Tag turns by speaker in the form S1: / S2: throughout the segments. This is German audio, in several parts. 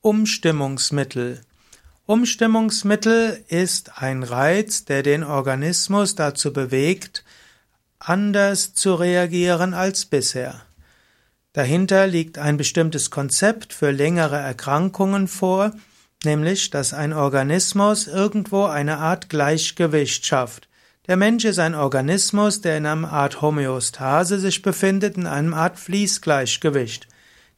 S1: Umstimmungsmittel. Umstimmungsmittel ist ein Reiz, der den Organismus dazu bewegt, anders zu reagieren als bisher. Dahinter liegt ein bestimmtes Konzept für längere Erkrankungen vor, nämlich dass ein Organismus irgendwo eine Art Gleichgewicht schafft. Der Mensch ist ein Organismus, der in einer Art Homöostase sich befindet, in einem Art Fließgleichgewicht.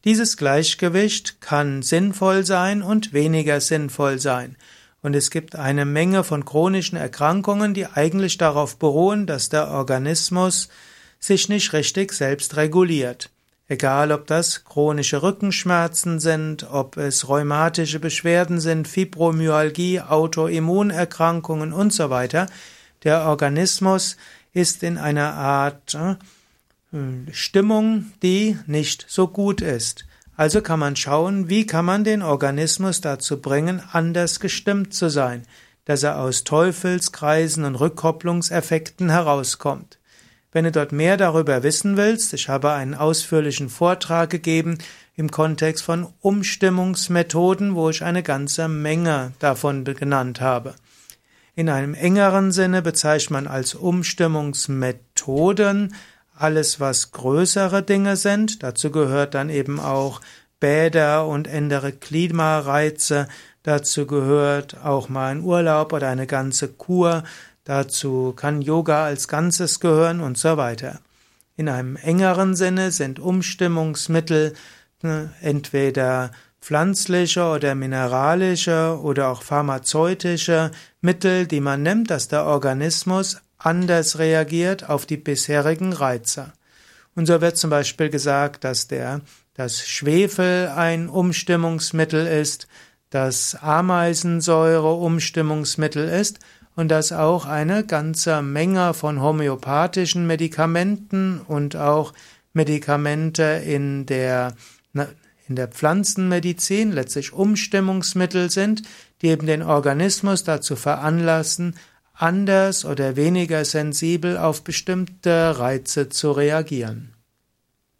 S1: Dieses Gleichgewicht kann sinnvoll sein und weniger sinnvoll sein. Und es gibt eine Menge von chronischen Erkrankungen, die eigentlich darauf beruhen, dass der Organismus sich nicht richtig selbst reguliert. Egal, ob das chronische Rückenschmerzen sind, ob es rheumatische Beschwerden sind, Fibromyalgie, Autoimmunerkrankungen und so weiter. Der Organismus ist in einer Art äh, Stimmung, die nicht so gut ist. Also kann man schauen, wie kann man den Organismus dazu bringen, anders gestimmt zu sein, dass er aus Teufelskreisen und Rückkopplungseffekten herauskommt. Wenn du dort mehr darüber wissen willst, ich habe einen ausführlichen Vortrag gegeben im Kontext von Umstimmungsmethoden, wo ich eine ganze Menge davon genannt habe. In einem engeren Sinne bezeichnet man als Umstimmungsmethoden alles, was größere Dinge sind. Dazu gehört dann eben auch Bäder und andere Klimareize. Dazu gehört auch mal ein Urlaub oder eine ganze Kur. Dazu kann Yoga als Ganzes gehören und so weiter. In einem engeren Sinne sind Umstimmungsmittel ne, entweder pflanzliche oder mineralische oder auch pharmazeutische Mittel, die man nimmt, dass der Organismus anders reagiert auf die bisherigen Reize. Und so wird zum Beispiel gesagt, dass der, das Schwefel ein Umstimmungsmittel ist, dass Ameisensäure Umstimmungsmittel ist und dass auch eine ganze Menge von homöopathischen Medikamenten und auch Medikamente in der, in der Pflanzenmedizin letztlich Umstimmungsmittel sind, die eben den Organismus dazu veranlassen, anders oder weniger sensibel auf bestimmte Reize zu reagieren.